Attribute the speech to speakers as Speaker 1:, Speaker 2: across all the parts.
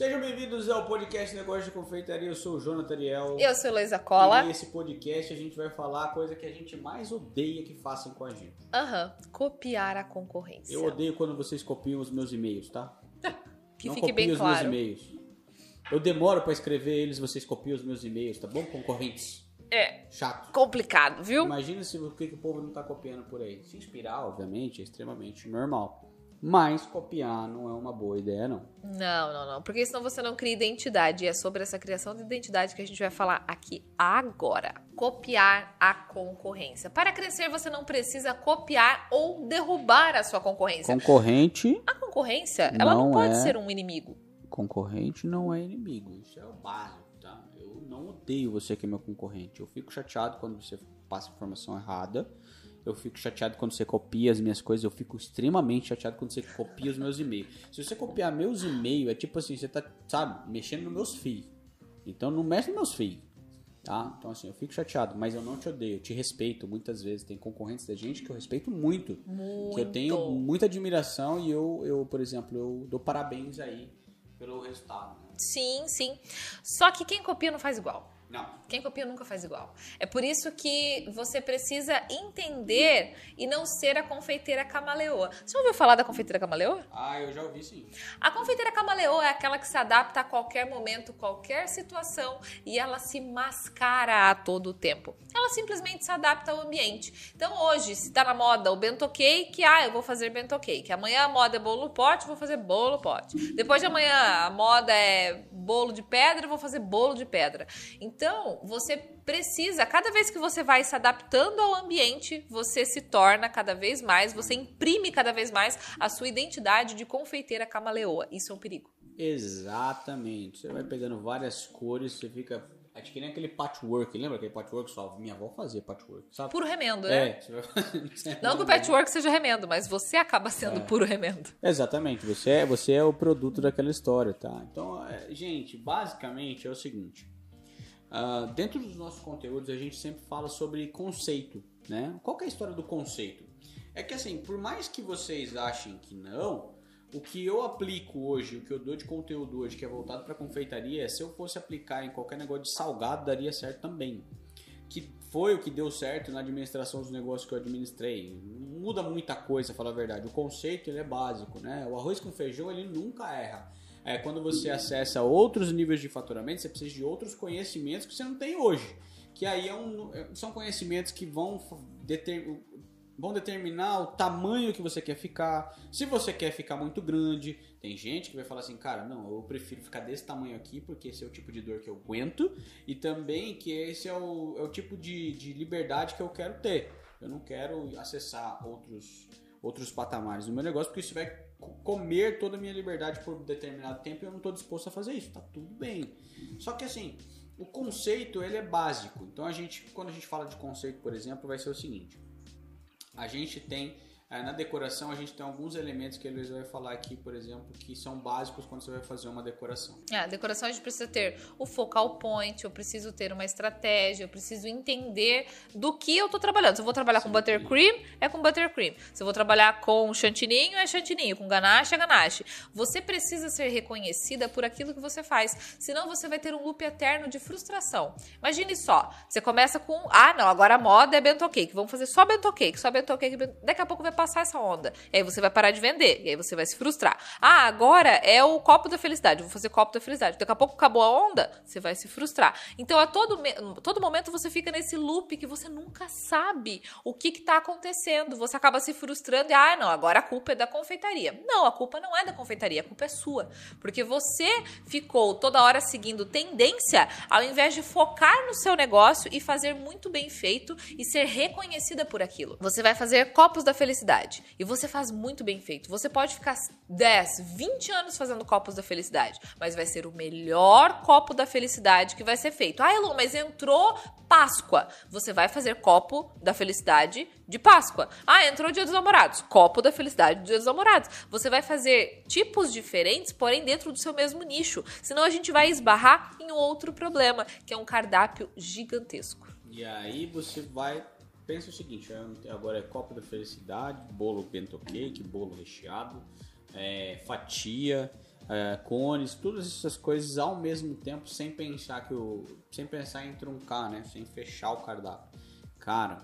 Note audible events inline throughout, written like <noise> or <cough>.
Speaker 1: Sejam bem-vindos ao podcast Negócio de Confeitaria. Eu sou o Jonathan Ariel.
Speaker 2: Eu sou Luísa Cola.
Speaker 1: E nesse podcast a gente vai falar a coisa que a gente mais odeia que façam com a gente.
Speaker 2: Aham, copiar a concorrência.
Speaker 1: Eu odeio quando vocês copiam os meus e-mails, tá? <laughs>
Speaker 2: Que
Speaker 1: Não
Speaker 2: fique
Speaker 1: copiem
Speaker 2: bem
Speaker 1: os
Speaker 2: claro.
Speaker 1: meus e-mails. Eu demoro pra escrever eles, vocês copiam os meus e-mails, tá bom? Concorrentes.
Speaker 2: É
Speaker 1: Chato.
Speaker 2: complicado, viu?
Speaker 1: Imagina se o que, que o povo não tá copiando por aí. Se inspirar, obviamente, é extremamente normal. Mas copiar não é uma boa ideia, não.
Speaker 2: Não, não, não. Porque senão você não cria identidade. E é sobre essa criação de identidade que a gente vai falar aqui agora. Copiar a concorrência. Para crescer, você não precisa copiar ou derrubar a sua concorrência.
Speaker 1: Concorrente.
Speaker 2: A concorrência, ela não
Speaker 1: Não
Speaker 2: pode
Speaker 1: é.
Speaker 2: ser um inimigo.
Speaker 1: Concorrente não é inimigo. Isso é o básico, tá? Eu não odeio você que é meu concorrente. Eu fico chateado quando você passa informação errada. Eu fico chateado quando você copia as minhas coisas. Eu fico extremamente chateado quando você copia os meus e-mails. Se você copiar meus e-mails, é tipo assim, você tá, sabe, mexendo nos meus fios. Então não mexe nos meus fios. Tá? Então assim, eu fico chateado, mas eu não te odeio, eu te respeito muitas vezes. Tem concorrentes da gente que eu respeito muito.
Speaker 2: Muito.
Speaker 1: Que eu tenho muita admiração e eu, eu, por exemplo, eu dou parabéns aí pelo resultado. né?
Speaker 2: Sim, sim. Só que quem copia não faz igual.
Speaker 1: Não.
Speaker 2: Quem copia nunca faz igual. É por isso que você precisa entender e não ser a confeiteira camaleoa. Você já ouviu falar da confeiteira camaleoa?
Speaker 1: Ah, eu já ouvi sim.
Speaker 2: A confeiteira camaleoa é aquela que se adapta a qualquer momento, qualquer situação e ela se mascara a todo o tempo. Ela simplesmente se adapta ao ambiente. Então hoje, se tá na moda o bento cake, ah, eu vou fazer bento cake. Amanhã a moda é bolo pote, vou fazer bolo pote. Depois de amanhã a moda é bolo de pedra, vou fazer bolo de pedra. Então, você precisa, cada vez que você vai se adaptando ao ambiente, você se torna cada vez mais, você imprime cada vez mais a sua identidade de confeiteira camaleoa. Isso é um perigo.
Speaker 1: Exatamente. Você vai pegando várias cores, você fica. É que nem aquele patchwork. Lembra aquele patchwork só? Minha avó fazia patchwork, sabe?
Speaker 2: Puro remendo, né?
Speaker 1: É, vai fazer.
Speaker 2: Não que o patchwork seja remendo, mas você acaba sendo
Speaker 1: É.
Speaker 2: puro remendo.
Speaker 1: Exatamente, você é, você é o produto daquela história, tá? Então, é, gente, basicamente é o seguinte: ah, dentro dos nossos conteúdos a gente sempre fala sobre conceito, né? Qual é a história do conceito? É que assim, por mais que vocês achem que não, o que eu aplico hoje, o que eu dou de conteúdo hoje, que é voltado para confeitaria, se eu fosse aplicar em qualquer negócio de salgado, daria certo também que foi o que deu certo na administração dos negócios que eu administrei. Muda muita coisa, falar a verdade. O conceito ele é básico, né? O arroz com feijão ele nunca erra. É quando você acessa outros níveis de faturamento, você precisa de outros conhecimentos que você não tem hoje. Que aí é um- é- são conhecimentos que vão deter- vão determinar o tamanho que você quer ficar. Se você quer ficar muito grande, tem gente que vai falar assim, cara, não, eu prefiro ficar desse tamanho aqui porque esse é o tipo de dor que eu aguento e também que esse é o, é o tipo de, de liberdade que eu quero ter. Eu não quero acessar outros, outros patamares do meu negócio porque isso vai comer toda a minha liberdade por determinado tempo e eu não estou disposto a fazer isso. Tá tudo bem. Só que assim, o conceito ele é básico. Então a gente, quando a gente fala de conceito, por exemplo, vai ser o seguinte a gente tem na decoração a gente tem alguns elementos que a Luísa vai falar aqui, por exemplo, que são básicos quando você vai fazer uma decoração.
Speaker 2: É, a decoração a gente precisa ter o focal point, eu preciso ter uma estratégia, eu preciso entender do que eu tô trabalhando. Se eu vou trabalhar com buttercream, é com buttercream. Se eu vou trabalhar com chantininho, é chantininho. Com ganache, é ganache. Você precisa ser reconhecida por aquilo que você faz. Senão você vai ter um loop eterno de frustração. Imagine só, você começa com, ah, não, agora a moda é bento cake. Vamos fazer só bento cake, só bento cake. bento- Daqui a pouco vai passar essa onda. E aí você vai parar de vender. E aí você vai se frustrar. Ah, agora é o copo da felicidade. Vou fazer copo da felicidade. Daqui a pouco acabou a onda, você vai se frustrar. Então, a todo, todo momento você fica nesse loop que você nunca sabe o que está acontecendo. Você acaba se frustrando e, ah, não, agora a culpa é da confeitaria. Não, a culpa não é da confeitaria, a culpa é sua. Porque você ficou toda hora seguindo tendência ao invés de focar no seu negócio e fazer muito bem feito e ser reconhecida por aquilo. Você vai fazer copos da felicidade e você faz muito bem feito. Você pode ficar 10, 20 anos fazendo copos da felicidade, mas vai ser o melhor copo da felicidade que vai ser feito. Ah, Elô, mas entrou Páscoa. Você vai fazer copo da felicidade de Páscoa. Ah, entrou Dia dos Namorados. Copo da felicidade do Dia dos Namorados. Você vai fazer tipos diferentes, porém dentro do seu mesmo nicho. Senão a gente vai esbarrar em outro problema, que é um cardápio gigantesco.
Speaker 1: E aí você vai pensa o seguinte, é, agora é copo da felicidade, bolo bento cake, bolo recheado, é, fatia, é, cones, todas essas coisas ao mesmo tempo, sem pensar que o, sem pensar em truncar, né? Sem fechar o cardápio. Cara,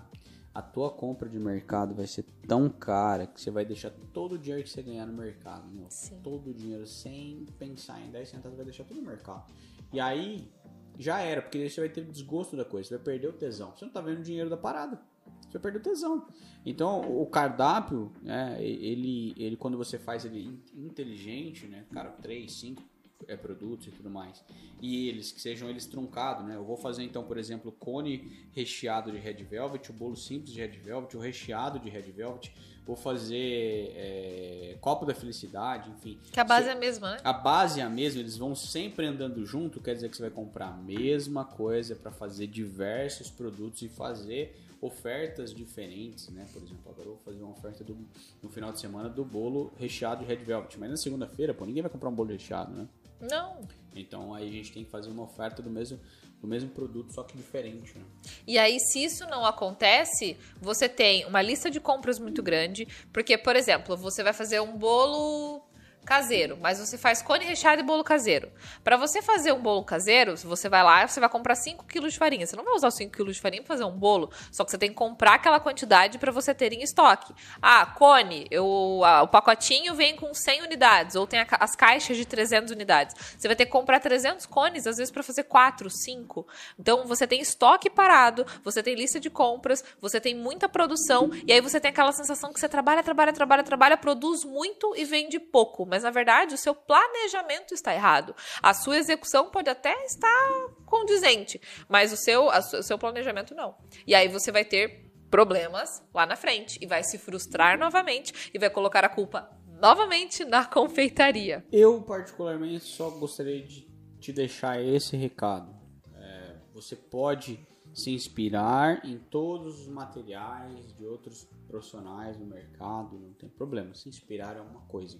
Speaker 1: a tua compra de mercado vai ser tão cara que você vai deixar todo o dinheiro que você ganhar no mercado, meu. Todo o dinheiro sem pensar em 10 centavos, vai deixar tudo no mercado. E aí já era, porque você vai ter desgosto da coisa, você vai perder o tesão. Você não tá vendo o dinheiro da parada. Você vai perder o tesão. Então, o cardápio, né, ele, ele quando você faz ele inteligente, né, cara, 3, 5 é, produtos e tudo mais, e eles, que sejam eles truncados, né, eu vou fazer então, por exemplo, cone recheado de Red Velvet, o bolo simples de Red Velvet, o recheado de Red Velvet, vou fazer é, copo da felicidade, enfim.
Speaker 2: Que a base
Speaker 1: Se-
Speaker 2: é a mesma, né?
Speaker 1: a base é a mesma, eles vão sempre andando junto, quer dizer que você vai comprar a mesma coisa para fazer diversos produtos e fazer ofertas diferentes, né? Por exemplo, agora eu vou fazer uma oferta do, no final de semana do bolo recheado de Red Velvet, mas na segunda-feira, pô, ninguém vai comprar um bolo recheado, né?
Speaker 2: Não.
Speaker 1: Então aí a gente tem que fazer uma oferta do mesmo, do mesmo produto, só que diferente, né?
Speaker 2: E aí, se isso não acontece, você tem uma lista de compras muito grande. Porque, por exemplo, você vai fazer um bolo caseiro, mas você faz cone recheado e bolo caseiro. Para você fazer um bolo caseiro, você vai lá, você vai comprar 5 kg de farinha. Você não vai usar os 5 kg de farinha para fazer um bolo, só que você tem que comprar aquela quantidade para você ter em estoque. Ah, cone, eu, ah, o pacotinho vem com 100 unidades, ou tem a as caixas de 300 unidades. Você vai ter que comprar 300 cones, às vezes para fazer 4, 5. Então você tem estoque parado, você tem lista de compras, você tem muita produção, e aí você tem aquela sensação que você trabalha, trabalha, trabalha, trabalha, produz muito e vende pouco. Mas na verdade o seu planejamento está errado. A sua execução pode até estar condizente, mas o seu, o seu planejamento não. E aí você vai ter problemas lá na frente e vai se frustrar novamente e vai colocar a culpa novamente na confeitaria.
Speaker 1: Eu, particularmente, só gostaria de te deixar esse recado. É, você pode se inspirar em todos os materiais de outros profissionais no mercado, não tem problema. Se inspirar é uma coisa.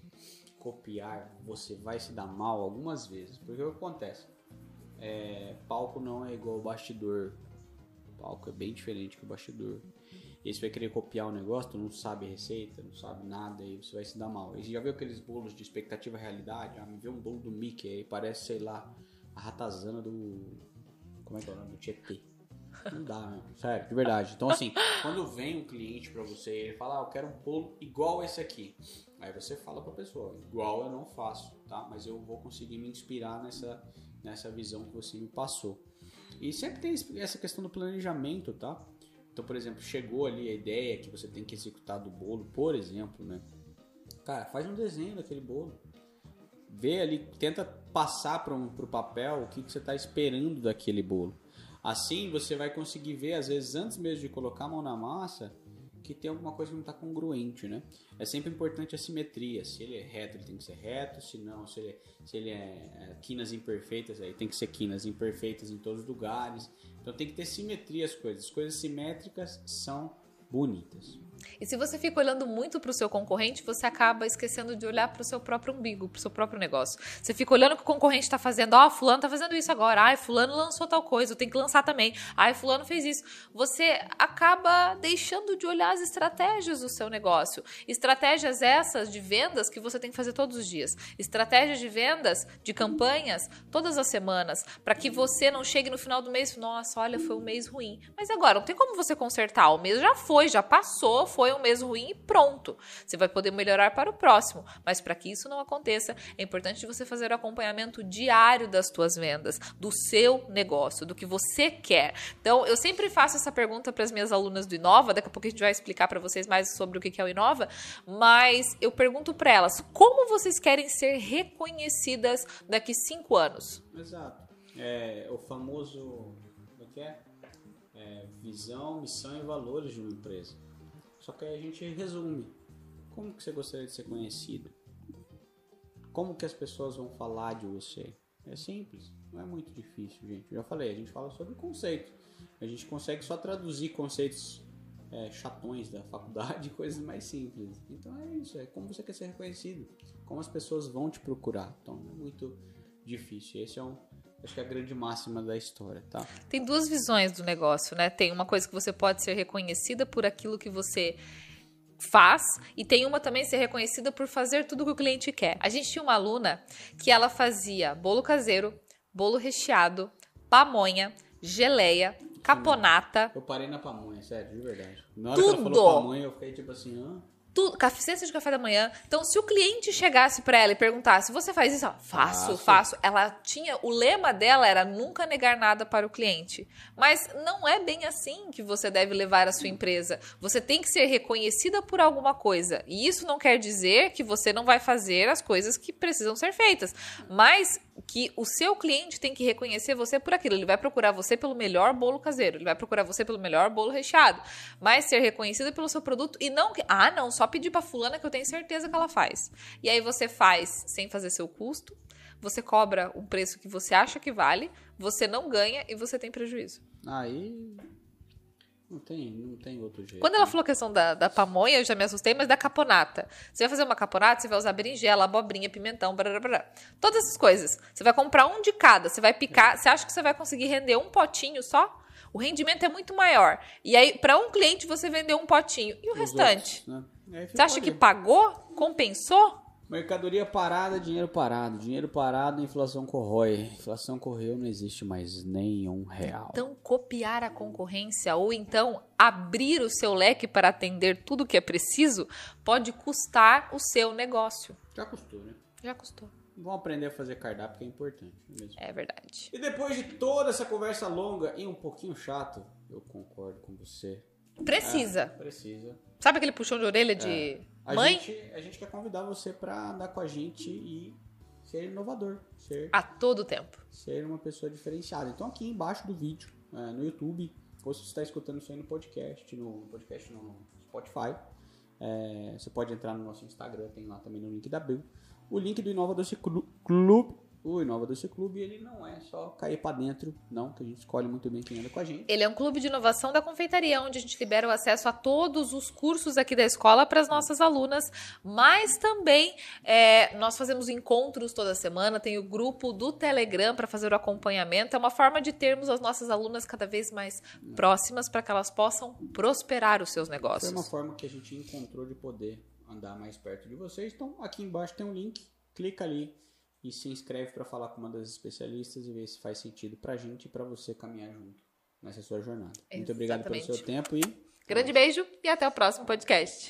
Speaker 1: Copiar, você vai se dar mal algumas vezes. Porque o que acontece? É, palco não é igual ao bastidor. Palco é bem diferente que o bastidor. E você vai querer copiar o negócio, tu não sabe receita, não sabe nada, aí você vai se dar mal. E já viu aqueles bolos de expectativa e realidade? Ah, me vê um bolo do Mickey aí, parece, sei lá, a ratazana do. Como é que é o nome? Do Tietê. Não dá, né? Sério, de verdade. Então, assim, quando vem um cliente pra você e ele fala, ah, eu quero um bolo igual esse aqui. Aí você fala pra pessoa, igual eu não faço, tá? Mas eu vou conseguir me inspirar nessa, nessa visão que você me passou. E sempre tem essa questão do planejamento, tá? Então, por exemplo, chegou ali a ideia que você tem que executar do bolo, por exemplo, né? Cara, faz um desenho daquele bolo. Vê ali, tenta passar para um, o papel o que, que você está esperando daquele bolo. Assim você vai conseguir ver, às vezes, antes mesmo de colocar a mão na massa, que tem alguma coisa que não está congruente, né? É sempre importante a simetria. Se ele é reto, ele tem que ser reto. Se não, se ele, se ele é, é quinas imperfeitas, aí tem que ser quinas imperfeitas em todos os lugares. Então tem que ter simetria as coisas. As coisas simétricas são bonitas.
Speaker 2: E se você fica olhando muito para o seu concorrente, você acaba esquecendo de olhar para o seu próprio umbigo, para o seu próprio negócio. Você fica olhando o que o concorrente está fazendo. Ó, fulano está fazendo isso agora. Ai, fulano lançou tal coisa, eu tenho que lançar também. Ai, fulano fez isso. Você acaba deixando de olhar as estratégias do seu negócio. Estratégias essas de vendas que você tem que fazer todos os dias. Estratégias de vendas, de campanhas, todas as semanas, para que você não chegue no final do mês e nossa, olha, foi um mês ruim. Mas agora, não tem como você consertar. O mês já foi, já passou, foi um mês ruim e pronto. Você vai poder melhorar para o próximo. Mas para que isso não aconteça, é importante você fazer o acompanhamento diário das tuas vendas, do seu negócio, do que você quer. Então, eu sempre faço essa pergunta para as minhas alunas do Inova, daqui a pouco a gente vai explicar para vocês mais sobre o que é o Inova, mas eu pergunto para elas, como vocês querem ser reconhecidas daqui cinco anos?
Speaker 1: Exato. É o famoso. Como é que é? É, visão, missão e valores de uma empresa. Só que aí a gente resume. Como que você gostaria de ser conhecido? Como que as pessoas vão falar de você? É simples, não é muito difícil, gente. Eu já falei, a gente fala sobre conceito. A gente consegue só traduzir conceitos é, chatões da faculdade, <laughs> coisas mais simples. Então é isso, é como você quer ser reconhecido, como as pessoas vão te procurar. Então não é muito difícil. Esse é um, acho que é a grande máxima da história, tá?
Speaker 2: Tem duas visões do negócio, né? Tem uma coisa que você pode ser reconhecida por aquilo que você faz e tem uma também ser reconhecida por fazer tudo que o cliente quer. A gente tinha uma aluna que ela fazia bolo caseiro, bolo recheado, pamonha, geleia, caponata.
Speaker 1: Eu parei na pamonha, sério, de verdade. Na hora que ela
Speaker 2: Tudo.
Speaker 1: falou pamonha, eu fiquei tipo assim, ah,
Speaker 2: tudo, de café da manhã. Então, se o cliente chegasse pra ela e perguntasse, você faz isso? Ela, faço,
Speaker 1: Faço.
Speaker 2: faço. Ela tinha, o lema dela era nunca negar nada para o cliente. Mas não é bem assim que você deve levar a sua empresa. Você tem que ser reconhecida por alguma coisa. E isso não quer dizer que você não vai fazer as coisas que precisam ser feitas. Mas que o seu cliente tem que reconhecer você por aquilo. Ele vai procurar você pelo melhor bolo caseiro, ele vai procurar você pelo melhor bolo recheado, mas ser reconhecida pelo seu produto e não que, ah, não, só pedir pra fulana que eu tenho certeza que ela faz. E aí você faz sem fazer seu custo, você cobra um preço que você acha que vale, você não ganha e você tem prejuízo.
Speaker 1: aí não tem, não tem outro jeito.
Speaker 2: Quando ela
Speaker 1: né?
Speaker 2: falou a questão da, da pamonha, eu já me assustei, mas da caponata. Você vai fazer uma caponata, você vai usar berinjela, abobrinha, pimentão, blá, blá, todas essas coisas. Você vai comprar um de cada, você vai picar. Você acha que você vai conseguir render um potinho só? O rendimento é muito maior. E aí, para um cliente, você vendeu um potinho. E o
Speaker 1: Os
Speaker 2: restante?
Speaker 1: outros, né?
Speaker 2: Você acha que
Speaker 1: ali.
Speaker 2: pagou? Compensou?
Speaker 1: Mercadoria parada, dinheiro parado. Dinheiro parado, inflação corrói. Inflação correu, não existe mais nenhum real.
Speaker 2: Então, copiar a concorrência ou então abrir o seu leque para atender tudo que é preciso pode custar o seu negócio.
Speaker 1: Já custou, né?
Speaker 2: Já custou.
Speaker 1: Vamos aprender a fazer cardápio, que é importante. é mesmo?
Speaker 2: É verdade.
Speaker 1: E depois de toda essa conversa longa e um pouquinho chato, eu concordo com você.
Speaker 2: Precisa.
Speaker 1: Precisa.
Speaker 2: Sabe aquele puxão de orelha de
Speaker 1: É. A
Speaker 2: mãe?
Speaker 1: gente, a gente quer convidar você para andar com a gente e ser inovador, ser,
Speaker 2: A todo tempo.
Speaker 1: ser uma pessoa diferenciada. Então aqui embaixo do vídeo, é, no YouTube, ou se você está escutando isso aí no podcast, no podcast no Spotify, é, você pode entrar no nosso Instagram, tem lá também no link da Bill. O link do Inova Doce Clu- Clube. O Inova Doce Clube, ele não é só cair para dentro, não, que a gente escolhe muito bem quem anda com a gente.
Speaker 2: Ele é um clube de inovação da confeitaria, onde a gente libera o acesso a todos os cursos aqui da escola para as nossas alunas, mas também é, nós fazemos encontros toda semana, tem o grupo do Telegram para fazer o acompanhamento. É uma forma de termos as nossas alunas cada vez mais próximas para que elas possam prosperar os seus
Speaker 1: Foi
Speaker 2: negócios.
Speaker 1: uma forma que a gente encontrou de poder andar mais perto de vocês. Então, aqui embaixo tem um link, clica ali e se inscreve para falar com uma das especialistas e ver se faz sentido pra gente e pra você caminhar junto nessa sua jornada. Muito obrigado pelo
Speaker 2: Exatamente.
Speaker 1: seu tempo e
Speaker 2: Grande beijo e até o próximo podcast.